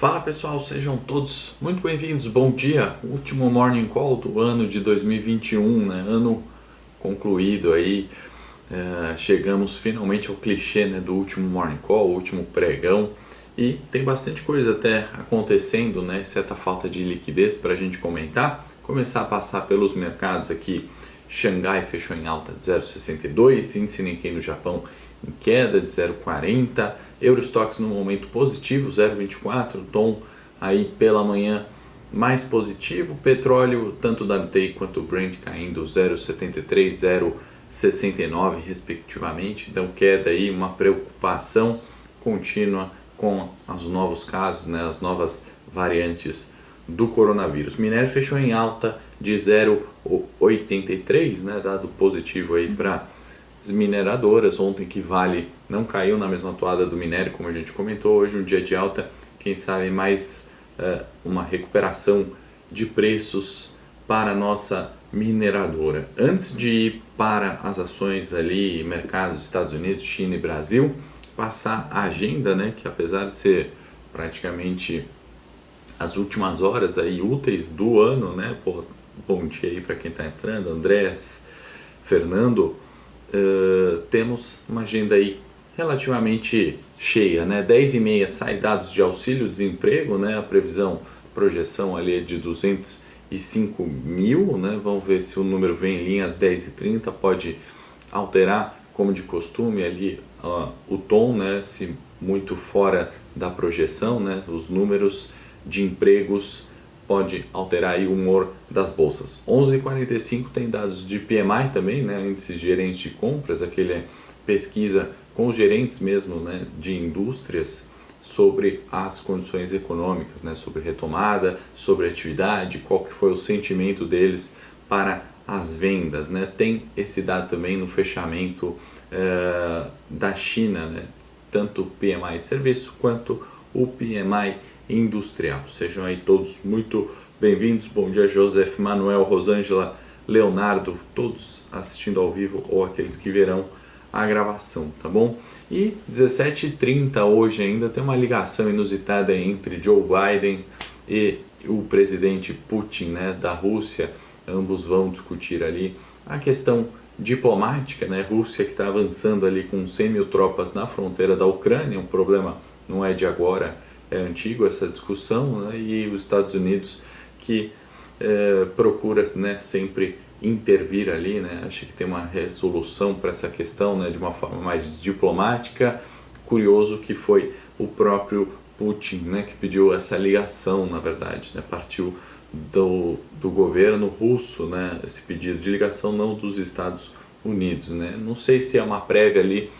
Fala pessoal, sejam todos muito bem-vindos. Bom dia, último morning call do ano de 2021, né? Ano concluído aí. Uh, chegamos finalmente ao clichê né, do último morning call, último pregão e tem bastante coisa até acontecendo, né? Certa falta de liquidez para a gente comentar. Começar a passar pelos mercados aqui. Xangai fechou em alta de 0,62, índice Nikkei no Japão em queda de 0,40, Eurostox no momento positivo, 0,24, tom aí pela manhã mais positivo, petróleo tanto da WTI quanto o Brent caindo 0,73, 0,69 respectivamente, então queda aí, uma preocupação contínua com os novos casos, né, as novas variantes do coronavírus. Minério fechou em alta de 0,83, né, dado positivo aí para mineradoras. Ontem que Vale não caiu na mesma toada do minério, como a gente comentou. Hoje um dia de alta, quem sabe mais uh, uma recuperação de preços para a nossa mineradora. Antes de ir para as ações ali, mercados Estados Unidos, China e Brasil, passar a agenda, né, que apesar de ser praticamente as últimas horas aí úteis do ano, né, Pô, bom dia aí para quem está entrando, Andrés, Fernando, uh, temos uma agenda aí relativamente cheia, né? 10 e meia sai dados de auxílio-desemprego, né? A previsão, projeção ali é de 205 mil, né? Vamos ver se o número vem em linha às 10 e 30 pode alterar, como de costume, ali uh, o tom, né? Se muito fora da projeção, né? Os números de empregos pode alterar o humor das bolsas. 11:45 tem dados de PMI também, né, índices gerentes de compras, aquele pesquisa com gerentes mesmo, né, de indústrias sobre as condições econômicas, né, sobre retomada, sobre atividade, qual que foi o sentimento deles para as vendas, né? Tem esse dado também no fechamento uh, da China, né? Tanto o PMI de serviço quanto o PMI industrial. Sejam aí todos muito bem-vindos. Bom dia, Joseph, Manuel, Rosângela, Leonardo, todos assistindo ao vivo ou aqueles que verão a gravação, tá bom? E 17h30 hoje ainda tem uma ligação inusitada entre Joe Biden e o presidente Putin, né, da Rússia. Ambos vão discutir ali a questão diplomática, né? Rússia que está avançando ali com 100 mil tropas na fronteira da Ucrânia, um problema não é de agora, é antigo essa discussão, né? e os Estados Unidos que é, procura né, sempre intervir ali, né? acho que tem uma resolução para essa questão né, de uma forma mais diplomática. Curioso que foi o próprio Putin né, que pediu essa ligação, na verdade, né? partiu do, do governo russo né, esse pedido de ligação, não dos Estados Unidos. Né? Não sei se é uma prévia ali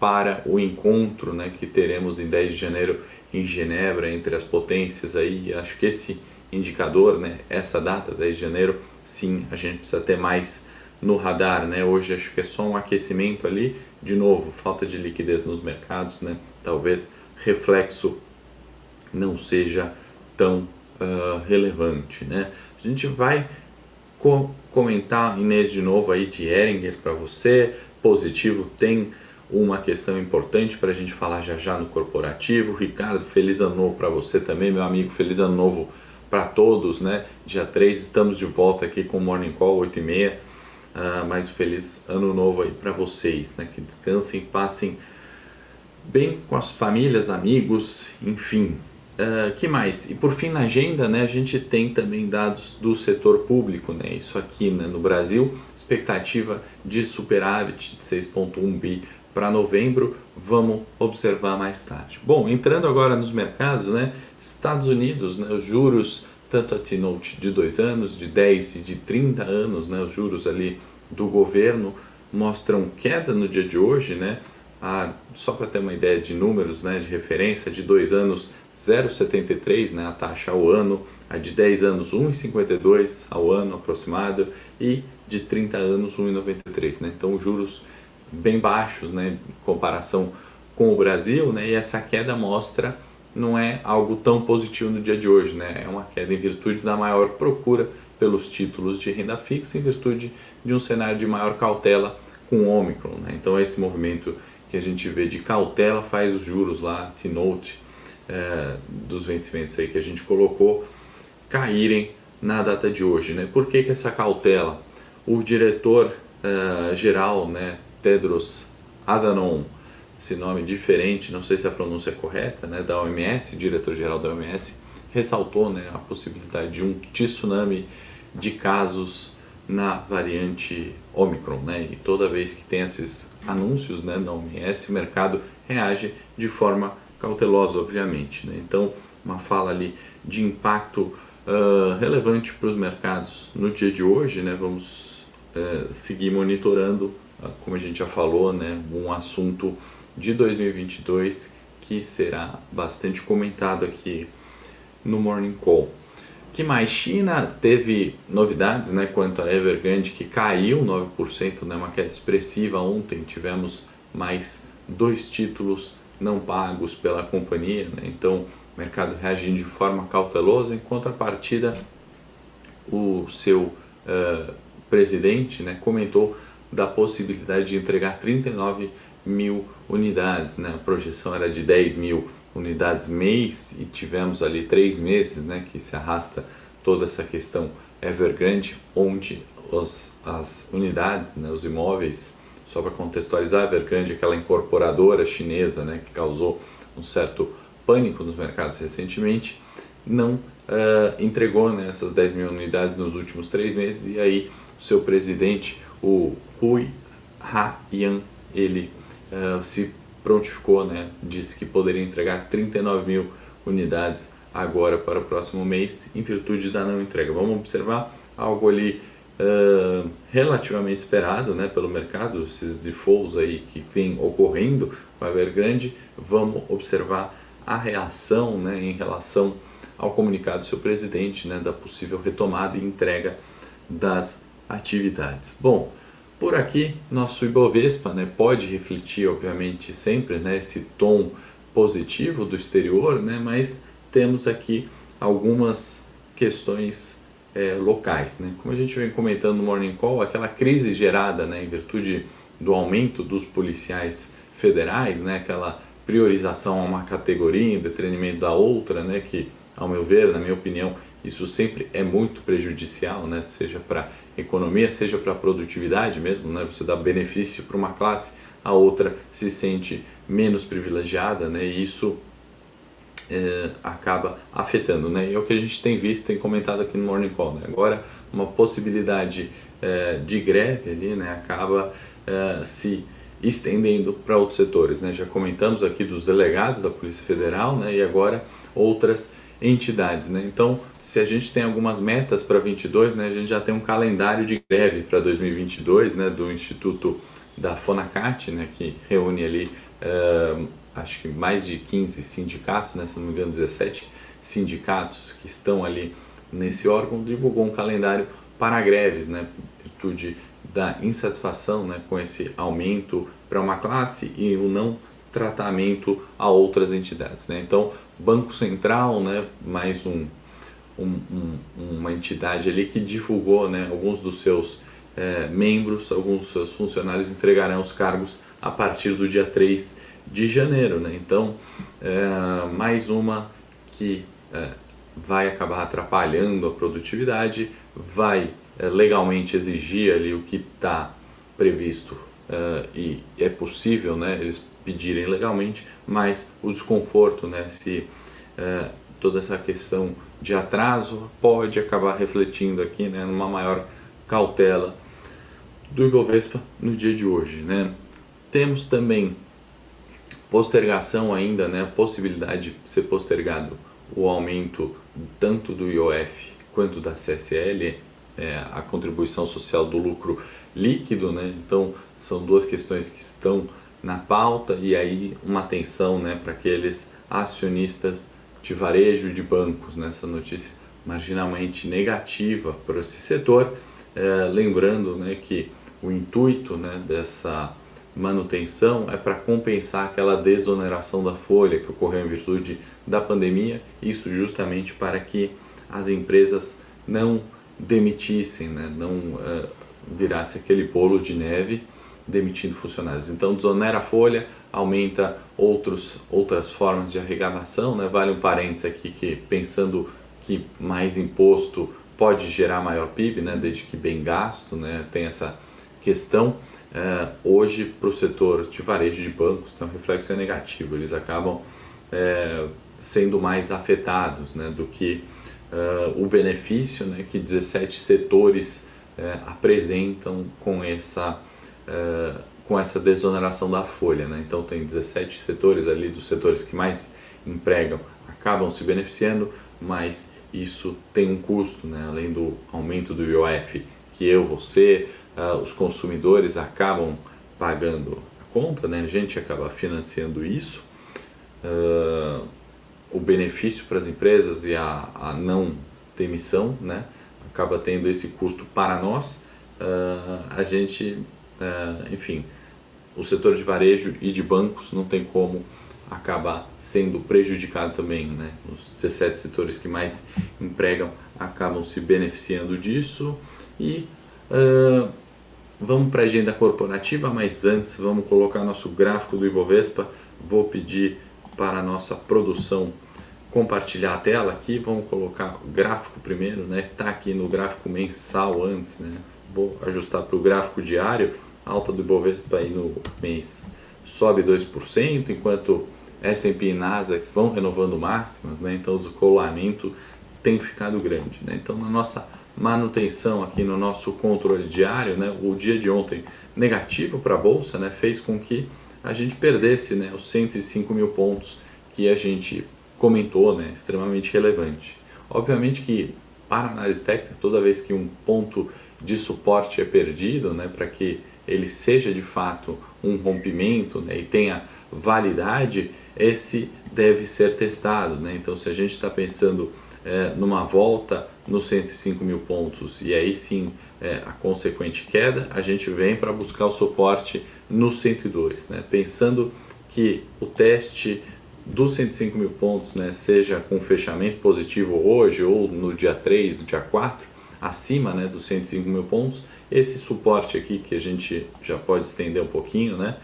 para o encontro né, que teremos em 10 de janeiro em Genebra entre as potências aí. Acho que esse indicador, né, essa data, 10 de janeiro, sim, a gente precisa ter mais no radar, né? Hoje acho que é só um aquecimento ali, de novo, falta de liquidez nos mercados, né? Talvez reflexo não seja tão uh, relevante, né? A gente vai co comentar Inês de novo aí de Eringer para você, positivo tem uma questão importante para a gente falar já já no corporativo. Ricardo, feliz ano novo para você também, meu amigo, feliz ano novo para todos, né? Dia 3 estamos de volta aqui com o Morning Call 8 e meia. Uh, mais um feliz ano novo aí para vocês, né? Que descansem, passem bem com as famílias, amigos, enfim. Uh, que mais? E por fim na agenda, né, a gente tem também dados do setor público, né, isso aqui né, no Brasil, expectativa de superávit de 6,1 bi para novembro, vamos observar mais tarde. Bom, entrando agora nos mercados, né? Estados Unidos, né? Os juros, tanto a T-Note de 2 anos, de 10 e de 30 anos, né? Os juros ali do governo mostram queda no dia de hoje, né? Ah, só para ter uma ideia de números, né? De referência, de 2 anos 0,73, né? A taxa ao ano, a de 10 anos 1,52 ao ano aproximado e de 30 anos 1,93, né? Então, os juros bem baixos, né, em comparação com o Brasil, né, e essa queda mostra não é algo tão positivo no dia de hoje, né, é uma queda em virtude da maior procura pelos títulos de renda fixa, em virtude de um cenário de maior cautela com o Omicron, né, então esse movimento que a gente vê de cautela faz os juros lá, T-Note, é, dos vencimentos aí que a gente colocou caírem na data de hoje. Né? Por que, que essa cautela? O diretor uh, geral, né, Tedros Adhanom, esse nome diferente, não sei se a pronúncia é correta, né, da OMS, diretor-geral da OMS, ressaltou né, a possibilidade de um tsunami de casos na variante Omicron, né? E toda vez que tem esses anúncios, né, na OMS, o mercado reage de forma cautelosa, obviamente, né? Então, uma fala ali de impacto uh, relevante para os mercados no dia de hoje, né? Vamos uh, seguir monitorando, como a gente já falou, né, um assunto de 2022 que será bastante comentado aqui no Morning Call. Que mais? China teve novidades né, quanto a Evergrande, que caiu 9%, né, uma queda expressiva. Ontem tivemos mais dois títulos não pagos pela companhia, né? então o mercado reagindo de forma cautelosa. Em contrapartida, o seu uh, presidente né, comentou da possibilidade de entregar 39 mil unidades, né? a projeção era de 10 mil unidades mês e tivemos ali três meses né, que se arrasta toda essa questão Evergrande, onde os, as unidades, né, os imóveis, só para contextualizar, Evergrande aquela incorporadora chinesa né, que causou um certo pânico nos mercados recentemente, não uh, entregou né, essas 10 mil unidades nos últimos três meses e aí o seu presidente, o Hui Ha-yan, ele uh, se prontificou, né, disse que poderia entregar 39 mil unidades agora para o próximo mês, em virtude da não entrega. Vamos observar algo ali uh, relativamente esperado né, pelo mercado, esses defaults aí que vem ocorrendo com a Evergrande. Vamos observar a reação né, em relação ao comunicado do seu presidente né, da possível retomada e entrega das atividades. Bom, por aqui, nosso Ibovespa né, pode refletir, obviamente, sempre né, esse tom positivo do exterior, né, mas temos aqui algumas questões é, locais. Né? Como a gente vem comentando no Morning Call, aquela crise gerada né, em virtude do aumento dos policiais federais, né, aquela priorização a uma categoria em detrimento da outra, né, que, ao meu ver, na minha opinião, isso sempre é muito prejudicial, né? seja para economia, seja para produtividade mesmo. Né? Você dá benefício para uma classe, a outra se sente menos privilegiada né? e isso é, acaba afetando. Né? E é o que a gente tem visto, tem comentado aqui no Morning Call. Né? Agora, uma possibilidade é, de greve ali né? acaba é, se estendendo para outros setores. Né? Já comentamos aqui dos delegados da Polícia Federal né? e agora outras entidades. Né? Então, se a gente tem algumas metas para 22, né, a gente já tem um calendário de greve para 2022 né, do Instituto da Fonacat, né, que reúne ali uh, acho que mais de 15 sindicatos, né, se não me engano 17 sindicatos que estão ali nesse órgão, divulgou um calendário para greves, né, virtude da insatisfação né, com esse aumento para uma classe e o não tratamento a outras entidades. Né? Então, Banco Central, né, mais um, um, um, uma entidade ali que divulgou né, alguns dos seus é, membros, alguns dos seus funcionários entregarão os cargos a partir do dia 3 de janeiro. Né? Então, é, mais uma que é, vai acabar atrapalhando a produtividade, vai legalmente exigir ali o que está previsto e é possível, né? eles pedirem legalmente, mas o desconforto, né, se é, toda essa questão de atraso pode acabar refletindo aqui né, numa maior cautela do Ibovespa no dia de hoje. Né. Temos também postergação ainda, né, a possibilidade de ser postergado o aumento tanto do IOF quanto da CSL, é, a contribuição social do lucro líquido, né? Então são duas questões que estão na pauta e aí uma atenção né, para aqueles acionistas de varejo de bancos nessa notícia marginalmente negativa para esse setor, é, lembrando né, que o intuito né, dessa manutenção é para compensar aquela desoneração da folha que ocorreu em virtude da pandemia, isso justamente para que as empresas não demitissem, né, não uh, virasse aquele bolo de neve demitindo funcionários. Então desonera a folha, aumenta outros, outras formas de arrecadação, né? Vale um parênteses aqui que pensando que mais imposto pode gerar maior PIB, né? Desde que bem gasto, né? Tem essa questão. Uh, hoje para o setor de varejo de bancos tem um reflexo negativo, eles acabam é, sendo mais afetados né, do que uh, o benefício né, que 17 setores uh, apresentam com essa, uh, com essa desoneração da folha. Né? Então, tem 17 setores ali, dos setores que mais empregam, acabam se beneficiando, mas isso tem um custo, né? além do aumento do IOF, que eu, você, os consumidores acabam pagando a conta, né? a gente acaba financiando isso. Uh, o benefício para as empresas e a, a não demissão, né? acaba tendo esse custo para nós. Uh, a gente, uh, enfim, o setor de varejo e de bancos não tem como acabar sendo prejudicado também, né? Os 17 setores que mais empregam acabam se beneficiando disso e uh, vamos para a agenda corporativa, mas antes vamos colocar nosso gráfico do Ibovespa. Vou pedir para a nossa produção compartilhar a tela aqui, vamos colocar o gráfico primeiro, né? Tá aqui no gráfico mensal antes, né? Vou ajustar para o gráfico diário, alta do Ibovespa aí no mês sobe 2%, enquanto S&P e Nasdaq vão renovando máximas, né? Então o descolamento tem ficado grande, né? Então na nossa manutenção aqui no nosso controle diário, né? O dia de ontem negativo para a bolsa, né? Fez com que a gente perdesse, né? Os 105 mil pontos que a gente comentou, né, extremamente relevante. Obviamente que para análise técnica, toda vez que um ponto de suporte é perdido, né, para que ele seja de fato um rompimento né, e tenha validade, esse deve ser testado. Né? Então, se a gente está pensando é, numa volta nos 105 mil pontos e aí sim é, a consequente queda, a gente vem para buscar o suporte no 102, né? pensando que o teste dos 105 mil pontos, né, seja com fechamento positivo hoje ou no dia 3, no dia 4, acima né, dos 105 mil pontos, esse suporte aqui que a gente já pode estender um pouquinho, né,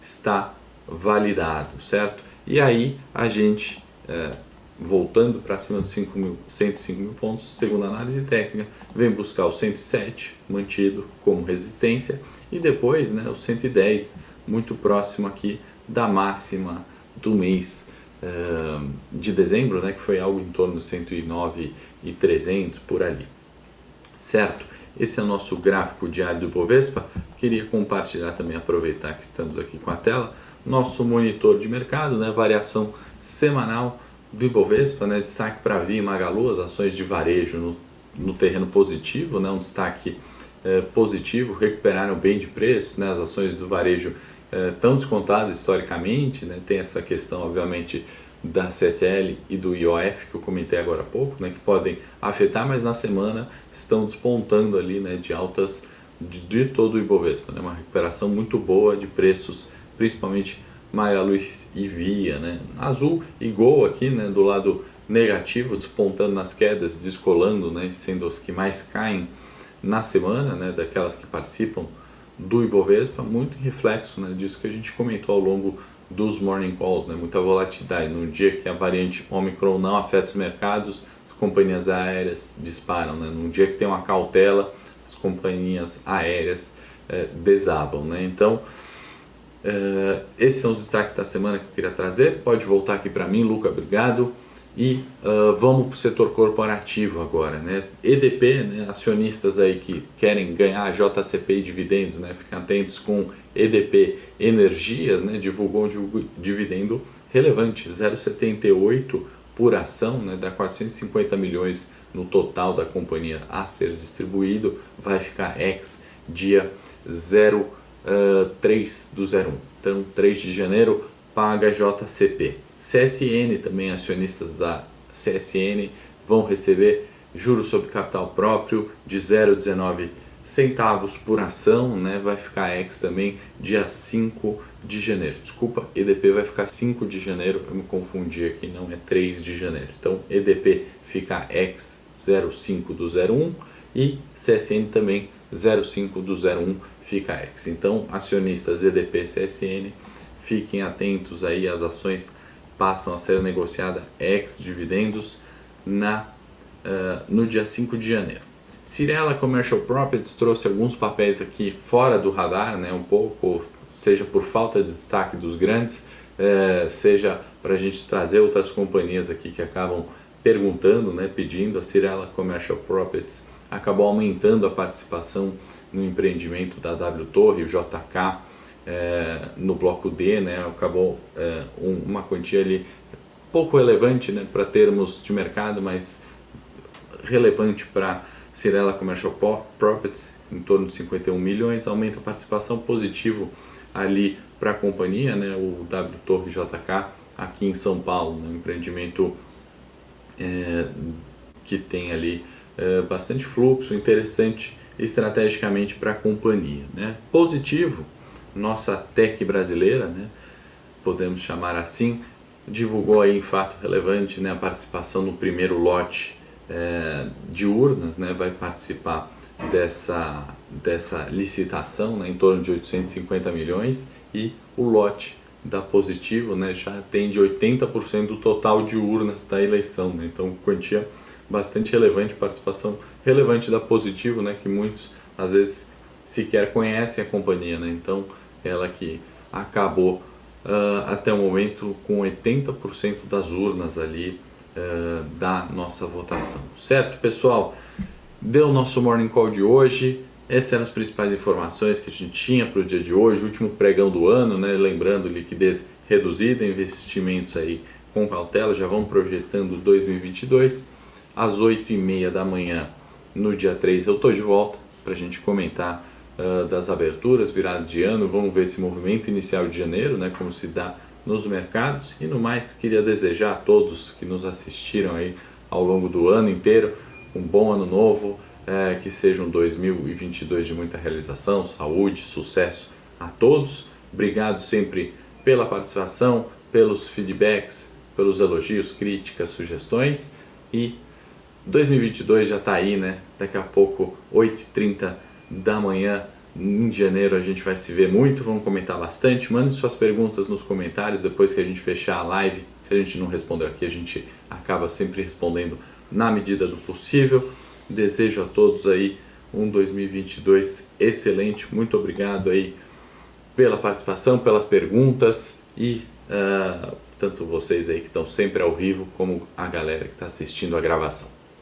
está validado, certo? E aí a gente, é, voltando para cima dos 5 mil, 105 mil pontos, segundo a análise técnica, vem buscar o 107 mantido como resistência e depois né, o 110 muito próximo aqui da máxima do mês uh, de dezembro, né, que foi algo em torno de 109 e 300 por ali. Certo? Esse é o nosso gráfico diário do Ibovespa. Queria compartilhar também, aproveitar que estamos aqui com a tela, nosso monitor de mercado, né, variação semanal do Ibovespa, né, destaque para Via e Magalu, as ações de varejo no, no terreno positivo, né, um destaque eh, positivo, recuperaram bem de preços, né, as ações do varejo é, tão descontadas historicamente, né? tem essa questão, obviamente, da CSL e do IOF que eu comentei agora há pouco, né? que podem afetar, mas na semana estão despontando ali né? de altas de, de todo o Ibovespa, né? uma recuperação muito boa de preços, principalmente Magalu e Via, né? Azul e Gol aqui, né? Do lado negativo, despontando nas quedas, descolando, né? Sendo os que mais caem na semana, né? Daquelas que participam do Ibovespa, muito reflexo né, disso que a gente comentou ao longo dos morning calls, né, muita volatilidade. No dia que a variante Omicron não afeta os mercados, as companhias aéreas disparam. Né? No dia que tem uma cautela, as companhias aéreas é, desabam. Né? Então, é, esses são os destaques da semana que eu queria trazer. Pode voltar aqui para mim, Luca, obrigado. E uh, vamos para o setor corporativo agora, né? EDP, né? acionistas aí que querem ganhar JCP e dividendos, né? Fiquem atentos com EDP Energias, né? Divulgou um dividendo relevante, 0,78 por ação, né? Dá 450 milhões no total da companhia a ser distribuído, vai ficar ex dia 03 uh, do 01. Então, 3 de janeiro paga JCP. CSN também, acionistas da CSN vão receber juros sobre capital próprio de 0,19 centavos por ação, né? Vai ficar ex também dia 5 de janeiro. Desculpa, EDP vai ficar 5 de janeiro, eu me confundi aqui, não é 3 de janeiro. Então, EDP fica ex 05 do 01 e CSN também 05 do 01 fica ex. Então, acionistas EDP CSN, fiquem atentos aí, as ações passam a ser negociadas ex dividendos na uh, no dia 5 de janeiro. Cirela Commercial Properties trouxe alguns papéis aqui fora do radar, né, um pouco, seja por falta de destaque dos grandes, uh, seja para a gente trazer outras companhias aqui que acabam perguntando, né, pedindo. A Cirela Commercial Properties acabou aumentando a participação no empreendimento da W Torre, o JK, é, no bloco D, né, acabou é, um, uma quantia ali pouco relevante né, para termos de mercado, mas relevante para Cirela Commercial Properties, em torno de 51 milhões, aumenta a participação positivo ali para a companhia, né, o W Torre JK, aqui em São Paulo, um empreendimento é, que tem ali é, bastante fluxo, interessante estrategicamente para a companhia. Né? Positivo, nossa tech brasileira, né, podemos chamar assim, divulgou aí em fato relevante né, a participação no primeiro lote é, de urnas, né, vai participar dessa, dessa licitação né, em torno de 850 milhões e o lote da Positivo né, já atende 80% do total de urnas da eleição, né, então quantia bastante relevante, participação relevante da Positivo, né, que muitos às vezes sequer conhecem a companhia, né, então ela que acabou uh, até o momento com 80% das urnas ali uh, da nossa votação. Certo, pessoal? Deu o nosso Morning Call de hoje. Essas eram as principais informações que a gente tinha para o dia de hoje, último pregão do ano, né? lembrando liquidez reduzida, investimentos aí com cautela, já vão projetando 2022. Às 8h30 da manhã, no dia 3, eu estou de volta para a gente comentar uh, das aberturas, virado de ano, vamos ver esse movimento inicial de janeiro, né, como se dá nos mercados. E no mais, queria desejar a todos que nos assistiram aí ao longo do ano inteiro um bom ano novo, é, que seja um 2022 de muita realização, saúde, sucesso a todos. Obrigado sempre pela participação, pelos feedbacks, pelos elogios, críticas, sugestões e 2022 já está aí, né? Daqui a pouco, 8h30 da manhã, em janeiro, a gente vai se ver muito, vamos comentar bastante. Mande suas perguntas nos comentários depois que a gente fechar a live. Se a gente não responder aqui, a gente acaba sempre respondendo na medida do possível. Desejo a todos aí um 2022 excelente. Muito obrigado aí pela participação, pelas perguntas e uh, tanto vocês aí que estão sempre ao vivo como a galera que está assistindo a gravação.